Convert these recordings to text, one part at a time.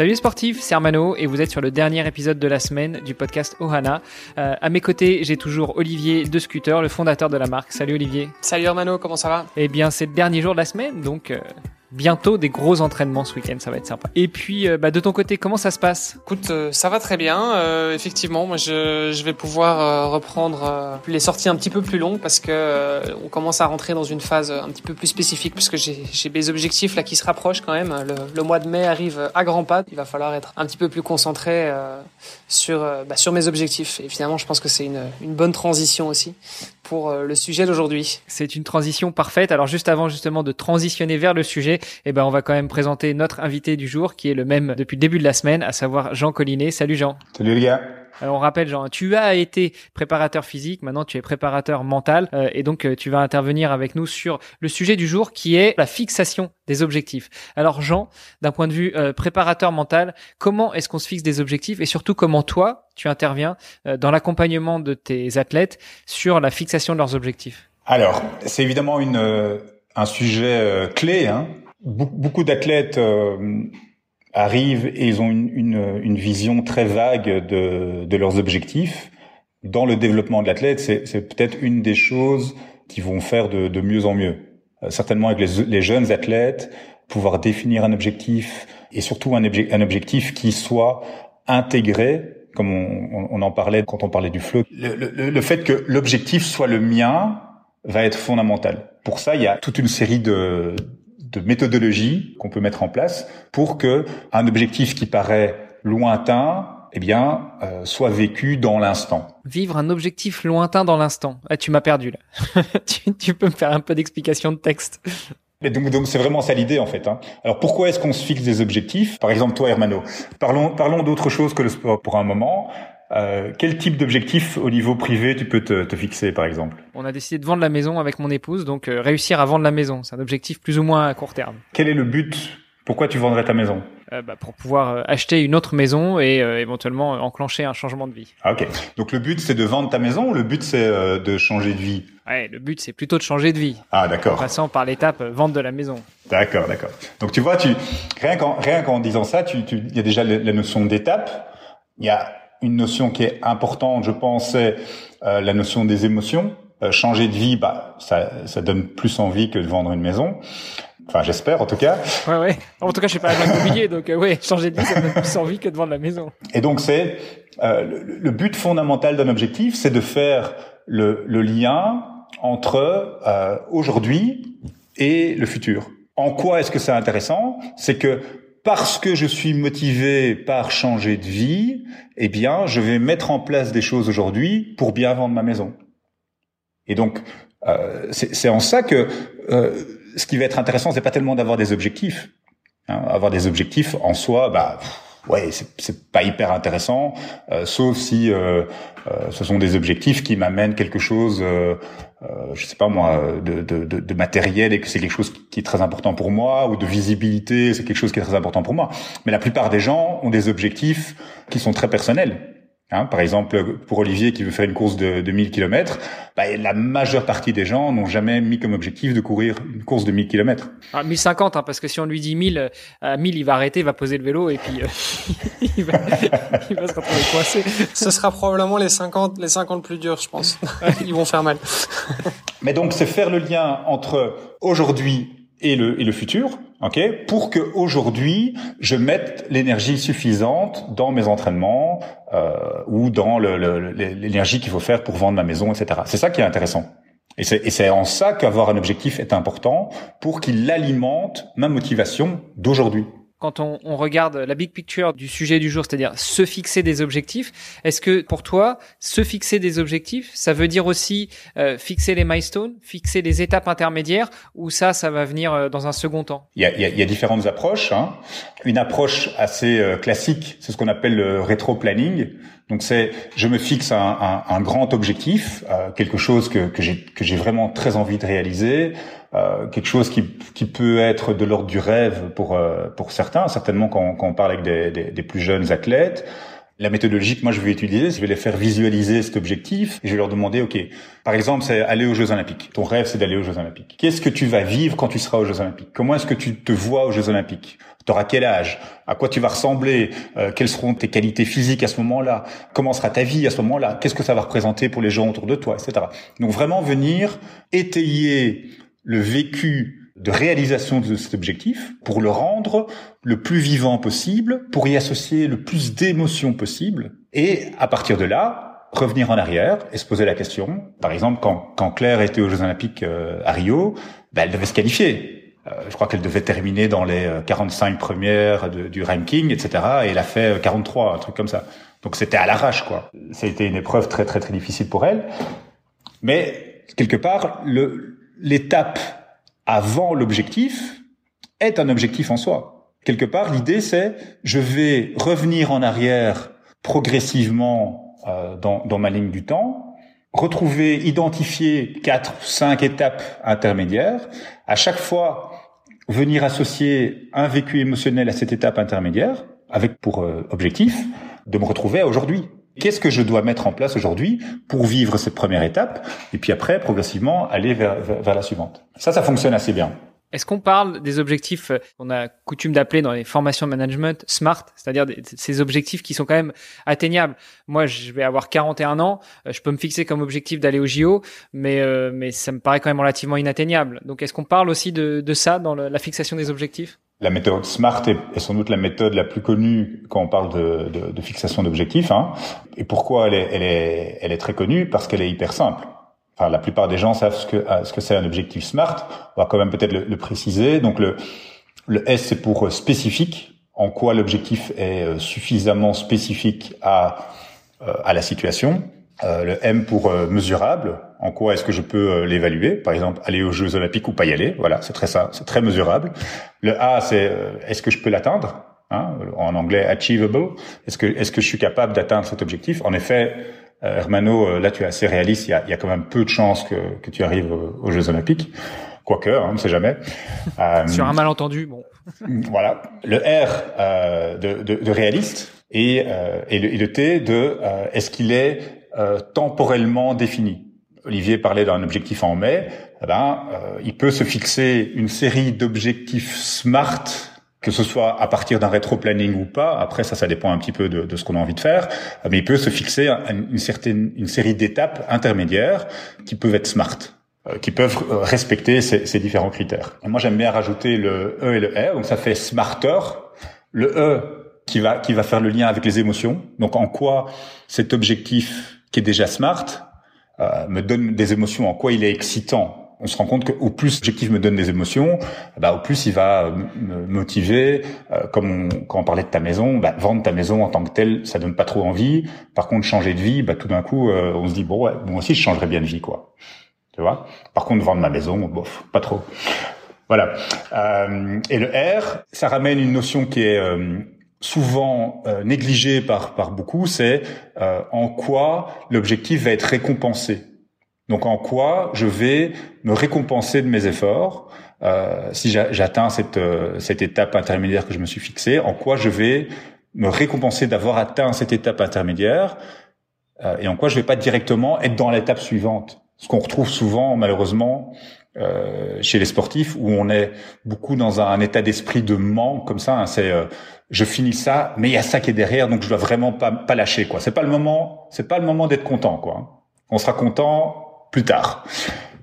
Salut les sportifs, c'est Armano et vous êtes sur le dernier épisode de la semaine du podcast Ohana. Euh, à mes côtés, j'ai toujours Olivier de Scooter, le fondateur de la marque. Salut Olivier. Salut Armano, comment ça va? Eh bien, c'est le dernier jour de la semaine, donc euh, bientôt des gros entraînements ce week-end, ça va être sympa. Et puis, euh, bah, de ton côté, comment ça se passe? Écoute, euh, ça va très bien. Euh, effectivement, moi, je, je vais pouvoir reprendre les sorties un petit peu plus longues parce que on commence à rentrer dans une phase un petit peu plus spécifique puisque j'ai des objectifs là qui se rapprochent quand même. Le, le, mois de mai arrive à grands pas. Il va falloir être un petit peu plus concentré sur bah, sur mes objectifs. Et finalement, je pense que c'est une, une bonne transition aussi pour le sujet d'aujourd'hui. C'est une transition parfaite. Alors juste avant justement de transitionner vers le sujet, eh ben on va quand même présenter notre invité du jour qui est le même depuis le début de la semaine, à savoir Jean Collinet. Salut Jean. Salut les gars. Alors on rappelle Jean, tu as été préparateur physique, maintenant tu es préparateur mental euh, et donc euh, tu vas intervenir avec nous sur le sujet du jour qui est la fixation des objectifs. Alors Jean, d'un point de vue euh, préparateur mental, comment est-ce qu'on se fixe des objectifs et surtout comment toi tu interviens dans l'accompagnement de tes athlètes sur la fixation de leurs objectifs? Alors c'est évidemment une un sujet clé hein, beaucoup d'athlètes euh, arrivent et ils ont une, une, une, vision très vague de, de leurs objectifs. Dans le développement de l'athlète, c'est peut-être une des choses qui vont faire de, de mieux en mieux. Euh, certainement avec les, les, jeunes athlètes, pouvoir définir un objectif et surtout un, un objectif qui soit intégré, comme on, on, en parlait quand on parlait du flow. Le, le, le fait que l'objectif soit le mien va être fondamental. Pour ça, il y a toute une série de, de méthodologie qu'on peut mettre en place pour que un objectif qui paraît lointain eh bien, euh, soit vécu dans l'instant. Vivre un objectif lointain dans l'instant. Ah, tu m'as perdu là. tu, tu, peux me faire un peu d'explication de texte. Et donc, donc c'est vraiment ça l'idée en fait. Hein. Alors pourquoi est-ce qu'on se fixe des objectifs? Par exemple, toi, Hermano, parlons parlons d'autre chose que le sport pour un moment. Euh, quel type d'objectif au niveau privé tu peux te, te, fixer par exemple? On a décidé de vendre la maison avec mon épouse, donc euh, réussir à vendre la maison, c'est un objectif plus ou moins à court terme. Quel est le but? Pourquoi tu vendrais ta maison? Euh, bah, Pour pouvoir euh, acheter une autre maison et euh, éventuellement enclencher un changement de vie. Ah, ok, donc le but c'est de vendre ta maison ou le but c'est de changer de vie? Ouais, le but c'est plutôt de changer de vie. Ah d'accord. En passant par l'étape vente de la maison. D'accord, d'accord. Donc tu vois, tu rien qu'en rien qu'en disant ça, tu il y a déjà la notion d'étape. Il y a une notion qui est importante, je pense, c'est euh, la notion des émotions. Euh, changer de vie, bah, ça, ça donne plus envie que de vendre une maison. Enfin, j'espère en tout cas. Ouais, ouais. En tout cas, je suis pas agent immobilier, donc euh, ouais, changer de vie, ça donne plus envie que de vendre la maison. Et donc, c'est euh, le, le, but fondamental d'un objectif, c'est de faire le, le lien entre euh, aujourd'hui et le futur. En quoi est-ce que c'est intéressant? C'est que parce que je suis motivé par changer de vie, eh bien, je vais mettre en place des choses aujourd'hui pour bien vendre ma maison. Et donc, euh, c'est en ça que euh, ce qui va être intéressant, c'est pas tellement d'avoir des objectifs. Hein, avoir des objectifs en soi, bah ouais, c'est pas hyper intéressant, euh, sauf si euh, euh, ce sont des objectifs qui m'amènent quelque chose, euh, euh, je sais pas moi, de, de, de, de matériel et que c'est quelque chose qui est très important pour moi, ou de visibilité, c'est quelque chose qui est très important pour moi. Mais la plupart des gens ont des objectifs qui sont très personnels. Hein, par exemple, pour Olivier qui veut faire une course de, de 1000 km, bah, la majeure partie des gens n'ont jamais mis comme objectif de courir une course de 1000 km. Ah, 1050, hein, parce que si on lui dit 1000, à 1000, il va arrêter, il va poser le vélo et puis euh, il, va, il, va, se retrouver coincé. Ce sera probablement les 50, les 50 plus durs, je pense. Ils vont faire mal. Mais donc, c'est faire le lien entre aujourd'hui et le, et le futur, ok, pour que aujourd'hui je mette l'énergie suffisante dans mes entraînements euh, ou dans l'énergie qu'il faut faire pour vendre ma maison, etc. C'est ça qui est intéressant. Et c'est en ça qu'avoir un objectif est important pour qu'il alimente ma motivation d'aujourd'hui. Quand on, on, regarde la big picture du sujet du jour, c'est-à-dire se fixer des objectifs. Est-ce que pour toi, se fixer des objectifs, ça veut dire aussi euh, fixer les milestones, fixer les étapes intermédiaires, ou ça, ça va venir euh, dans un second temps? Il y, a, il, y a, il y a, différentes approches. Hein. Une approche assez euh, classique, c'est ce qu'on appelle le rétro-planning. Donc c'est, je me fixe un, un, un grand objectif, euh, quelque chose que, que j'ai que j'ai vraiment très envie de réaliser, euh, quelque chose qui, qui peut être de l'ordre du rêve pour euh, pour certains, certainement quand, quand on parle avec des, des, des, plus jeunes athlètes. La méthodologie que moi je vais utiliser, je vais les faire visualiser cet objectif et je vais leur demander, ok, par exemple, c'est aller aux Jeux Olympiques. Ton rêve, c'est d'aller aux Jeux Olympiques. Qu'est-ce que tu vas vivre quand tu seras aux Jeux Olympiques? Comment est-ce que tu te vois aux Jeux Olympiques? Tu auras quel âge? À quoi tu vas ressembler? Euh, Quelles seront tes qualités physiques à ce moment-là? Comment sera ta vie à ce moment-là? Qu'est-ce que ça va représenter pour les gens autour de toi, etc. Donc vraiment venir étayer le vécu de réalisation de cet objectif pour le rendre le plus vivant possible, pour y associer le plus d'émotions possible, et à partir de là, revenir en arrière et se poser la question. Par exemple, quand, quand Claire était aux Jeux Olympiques euh, à Rio, ben, elle devait se qualifier euh, je crois qu'elle devait terminer dans les 45 euh, premières du ranking, etc. Et elle a fait 43, euh, un truc comme ça. Donc c'était à l'arrache, quoi. Été une épreuve très très très difficile pour elle. Mais quelque part, l'étape avant l'objectif est un objectif en soi. Quelque part, l'idée c'est je vais revenir en arrière progressivement euh, dans, ma ligne du temps, retrouver, identifier quatre ou cinq étapes intermédiaires. À chaque fois, venir associer un vécu émotionnel à cette étape intermédiaire, avec pour euh, objectif de me retrouver à aujourd'hui. Qu'est-ce que je dois mettre en place aujourd'hui pour vivre cette première étape et puis après progressivement aller vers, la suivante? Ça, ça fonctionne assez bien. Est-ce qu'on parle des objectifs qu'on a coutume d'appeler dans les formations management SMART, c'est-à-dire ces objectifs qui sont quand même atteignables? Moi, je vais avoir 41 ans, euh, je peux me fixer comme objectif d'aller au JO, mais euh, mais ça me paraît quand même relativement inatteignable. Donc, est-ce qu'on parle aussi de ça dans la fixation des objectifs? La méthode SMART est, sans doute la méthode la plus connue quand on parle de, de, de fixation d'objectifs. Hein. Et pourquoi elle est, elle, est, elle est très connue? Parce qu'elle est hyper simple la plupart des gens savent ce que euh, ce que c'est un objectif SMART. On va quand même peut-être le, préciser. Donc le le S c'est pour euh, spécifique. En quoi l'objectif est euh, suffisamment spécifique à à la situation? Le M pour mesurable. En quoi est-ce que je peux l'évaluer? Par exemple, aller aux Jeux Olympiques ou pas y aller? Voilà, c'est très ça, c'est très mesurable. Le A c'est est-ce que je peux l'atteindre? Hein En anglais, achievable. Est-ce que est-ce que je suis capable d'atteindre cet objectif? En effet euh, Hermano, euh, là tu es assez réaliste, il y a, y a quand même peu de chances que, que tu arrives aux Jeux Olympiques. Quoique, hein, on ne sait jamais. Euh, Sur un malentendu, bon. voilà. Le R euh, de, de, de, réaliste et, euh, et, le, et, le, T de est-ce qu'il est, temporellement défini. Olivier parlait d'un objectif en mai. Eh ben, il peut se fixer une série d'objectifs SMART que ce soit à partir d'un rétro-planning ou pas, après ça, ça dépend un petit peu de, de ce qu'on a envie de faire, mais il peut se fixer une certaine, une série d'étapes intermédiaires qui peuvent être smart, euh, qui peuvent euh, respecter ces, ces différents critères. Et moi, j'aime bien rajouter le E et le R, donc ça fait smarter. Le E qui va qui va faire le lien avec les émotions. Donc en quoi cet objectif qui est déjà smart euh, me donne des émotions, en quoi il est excitant on se rend compte que au plus l'objectif me donne des émotions, bah, au plus il va me motiver. Euh, comme quand on parlait de ta maison, bah, vendre ta maison en tant que telle, ça donne pas trop envie. Par contre, changer de vie, bah, tout d'un coup, euh, on se dit bon, ouais, moi aussi, je changerais bien de vie, quoi. Tu vois? Par contre, vendre ma maison, bof, pas trop. Voilà. Euh, et le R, ça ramène une notion qui est souvent négligée par par beaucoup, c'est en quoi l'objectif va être récompensé. Donc en quoi je vais me récompenser de mes efforts euh, si j'atteins cette, euh, cette étape intermédiaire que je me suis fixée, en quoi je vais me récompenser d'avoir atteint cette étape intermédiaire euh, et en quoi je vais pas directement être dans l'étape suivante. Ce qu'on retrouve souvent malheureusement euh, chez les sportifs où on est beaucoup dans un, état d'esprit de manque comme ça. Hein, c'est je finis ça, mais il y a ça qui est derrière, donc je dois vraiment pas, pas lâcher quoi. C'est pas le moment, c'est pas le moment d'être content quoi. On sera content plus tard.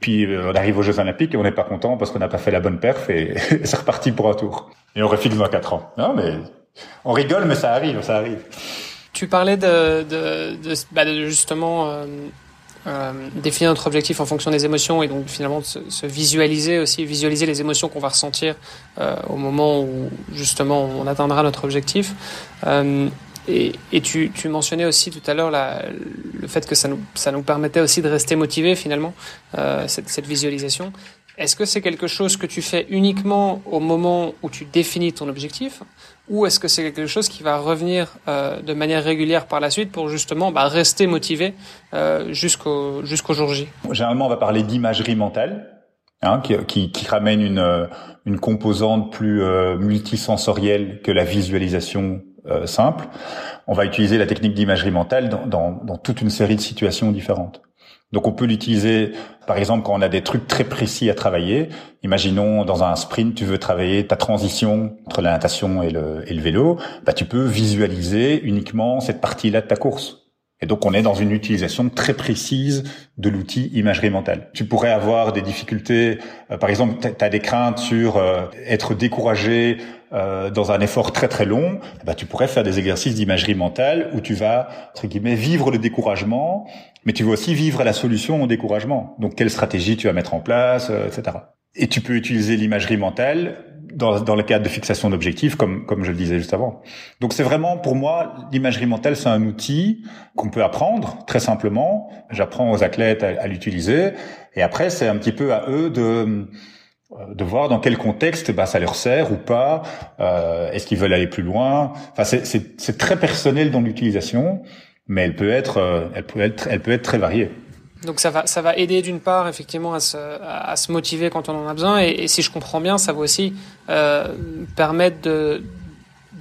Puis euh, on arrive aux Jeux Olympiques et on n'est pas content parce qu'on n'a pas fait la bonne perf et, c'est reparti pour un tour. Et on refixe dans quatre ans. Non mais on rigole mais ça arrive, ça arrive. Tu parlais de, de, de, bah, de justement euh, euh, définir notre objectif en fonction des émotions et donc finalement se, se visualiser aussi, visualiser les émotions qu'on va ressentir euh, au moment où justement on atteindra notre objectif. Euh, et, et tu, tu, mentionnais aussi tout à l'heure le fait que ça nous, ça nous permettait aussi de rester motivé finalement, euh, cette, cette visualisation. Est-ce que c'est quelque chose que tu fais uniquement au moment où tu définis ton objectif ou est-ce que c'est quelque chose qui va revenir euh, de manière régulière par la suite pour justement bah, rester motivé euh, jusqu'au jusqu'au jour J? Généralement, on va parler d'imagerie mentale. Hein, qui, qui, qui, ramène une, une composante plus euh, multisensorielle que la visualisation euh, simple. On va utiliser la technique d'imagerie mentale dans, dans, dans toute une série de situations différentes. Donc on peut l'utiliser, par exemple, quand on a des trucs très précis à travailler. Imaginons dans un sprint, tu veux travailler ta transition entre la natation et le, et le vélo. Bah, tu peux visualiser uniquement cette partie-là de ta course. Et donc on est dans une utilisation très précise de l'outil imagerie mentale. Tu pourrais avoir des difficultés, euh, par exemple, tu as des craintes sur euh, être découragé euh, dans un effort très très long, bah, tu pourrais faire des exercices d'imagerie mentale où tu vas, entre guillemets, vivre le découragement, mais tu vas aussi vivre la solution au découragement. Donc quelle stratégie tu vas mettre en place, etc. Et tu peux utiliser l'imagerie mentale dans, dans le cadre de fixation d'objectifs, comme, comme je le disais juste avant. Donc c'est vraiment, pour moi, l'imagerie mentale, c'est un outil qu'on peut apprendre très simplement. J'apprends aux athlètes à, l'utiliser. Et après, c'est un petit peu à eux de de voir dans quel contexte bah, ça leur sert ou pas, euh, est-ce qu'ils veulent aller plus loin? Enfin, c'est très personnel dans l'utilisation, mais elle peut être, euh, elle peut être, elle peut être très variée. Donc ça va, ça va aider d'une part effectivement à se, à se motiver quand on en a besoin, et, si je comprends bien, ça va aussi euh, permettre de,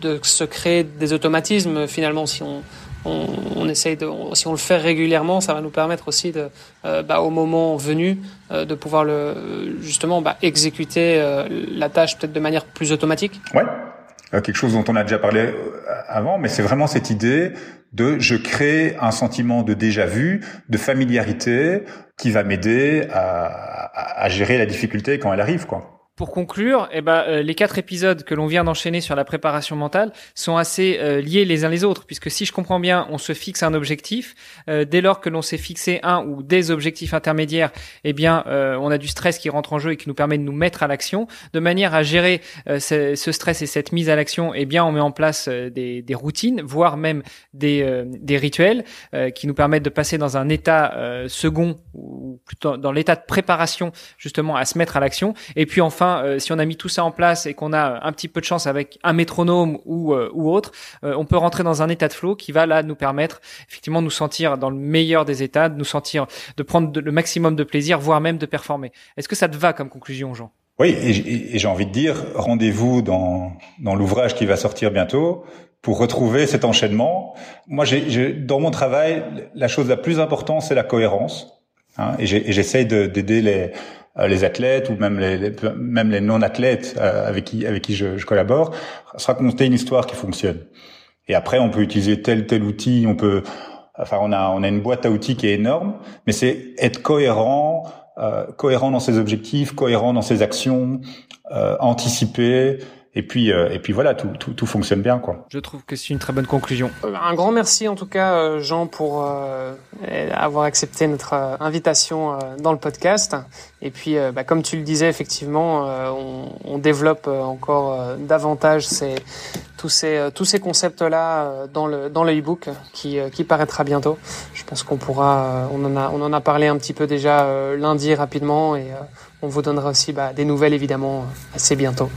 de se créer des automatismes finalement. Si on, on, on essaye de, si on le fait régulièrement, ça va nous permettre aussi de, euh, bah, au moment venu, euh, de pouvoir le justement bah, exécuter euh, la tâche peut-être de manière plus automatique. Ouais, quelque chose dont on a déjà parlé avant, mais c'est vraiment cette idée de je crée un sentiment de déjà vu, de familiarité qui va m'aider à, à, gérer la difficulté quand elle arrive, quoi pour conclure, eh ben, euh, les quatre épisodes que l'on vient d'enchaîner sur la préparation mentale sont assez euh, liés les uns les autres, puisque si je comprends bien, on se fixe un objectif. Euh, dès lors que l'on s'est fixé un ou des objectifs intermédiaires, eh bien, on a du stress qui rentre en jeu et qui nous permet de nous mettre à l'action. De manière à gérer ce, ce, stress et cette mise à l'action, eh bien, on met en place des, des, routines, voire même des, des rituels qui nous permettent de passer dans un état second ou plutôt dans l'état de préparation justement à se mettre à l'action. Et puis enfin euh, si on a mis tout ça en place et qu'on a un petit peu de chance avec un métronome ou, euh, ou autre, euh, on peut rentrer dans un état de flow qui va là nous permettre effectivement de nous sentir dans le meilleur des états, de nous sentir, de prendre le maximum de plaisir, voire même de performer. Est-ce que ça te va comme conclusion, Jean? Oui, et, j'ai envie de dire, rendez-vous dans, dans l'ouvrage qui va sortir bientôt pour retrouver cet enchaînement. Moi, j'ai, dans mon travail, la chose la plus importante, c'est la cohérence. Hein, et j'essaye d'aider les euh, les athlètes ou même les, même les non-athlètes euh, avec qui avec qui je, je, collabore, se raconter une histoire qui fonctionne. Et après, on peut utiliser tel tel outil, on peut, enfin, on a on a une boîte à outils qui est énorme, mais c'est être cohérent, euh, cohérent dans ses objectifs, cohérent dans ses actions, euh, anticiper et puis euh, et puis voilà tout, tout, tout fonctionne bien quoi. Je trouve que c'est une très bonne conclusion. Euh, un grand merci en tout cas euh, Jean pour avoir accepté notre invitation dans le podcast et puis bah, comme tu le disais effectivement on, on, développe encore davantage ces tous ces tous ces concepts là dans le dans le e-book qui qui paraîtra bientôt. Je pense qu'on pourra on en a on en a parlé un petit peu déjà lundi rapidement et on vous donnera aussi bah, des nouvelles évidemment assez bientôt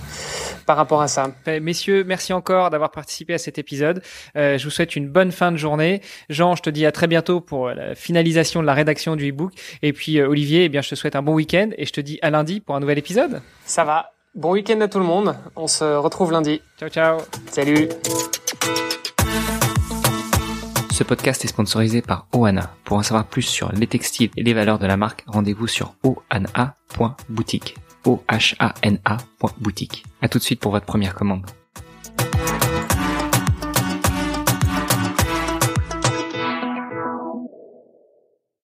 par rapport à ça. Ben, messieurs, merci encore d'avoir participé à cet épisode. Euh, je vous souhaite une bonne fin de journée. Jean, je te dis à très bientôt pour la finalisation de la rédaction du e-book. Et puis euh, Olivier, eh bien, je te souhaite un bon week-end et je te dis à lundi pour un nouvel épisode. Ça va. Bon week-end à tout le monde. On se retrouve lundi. Ciao, ciao. Salut. Ce podcast est sponsorisé par Oana. Pour en savoir plus sur les textiles et les valeurs de la marque, rendez-vous sur oana.boutique. O-H-A-N-A. boutique. À tout de suite pour votre première commande.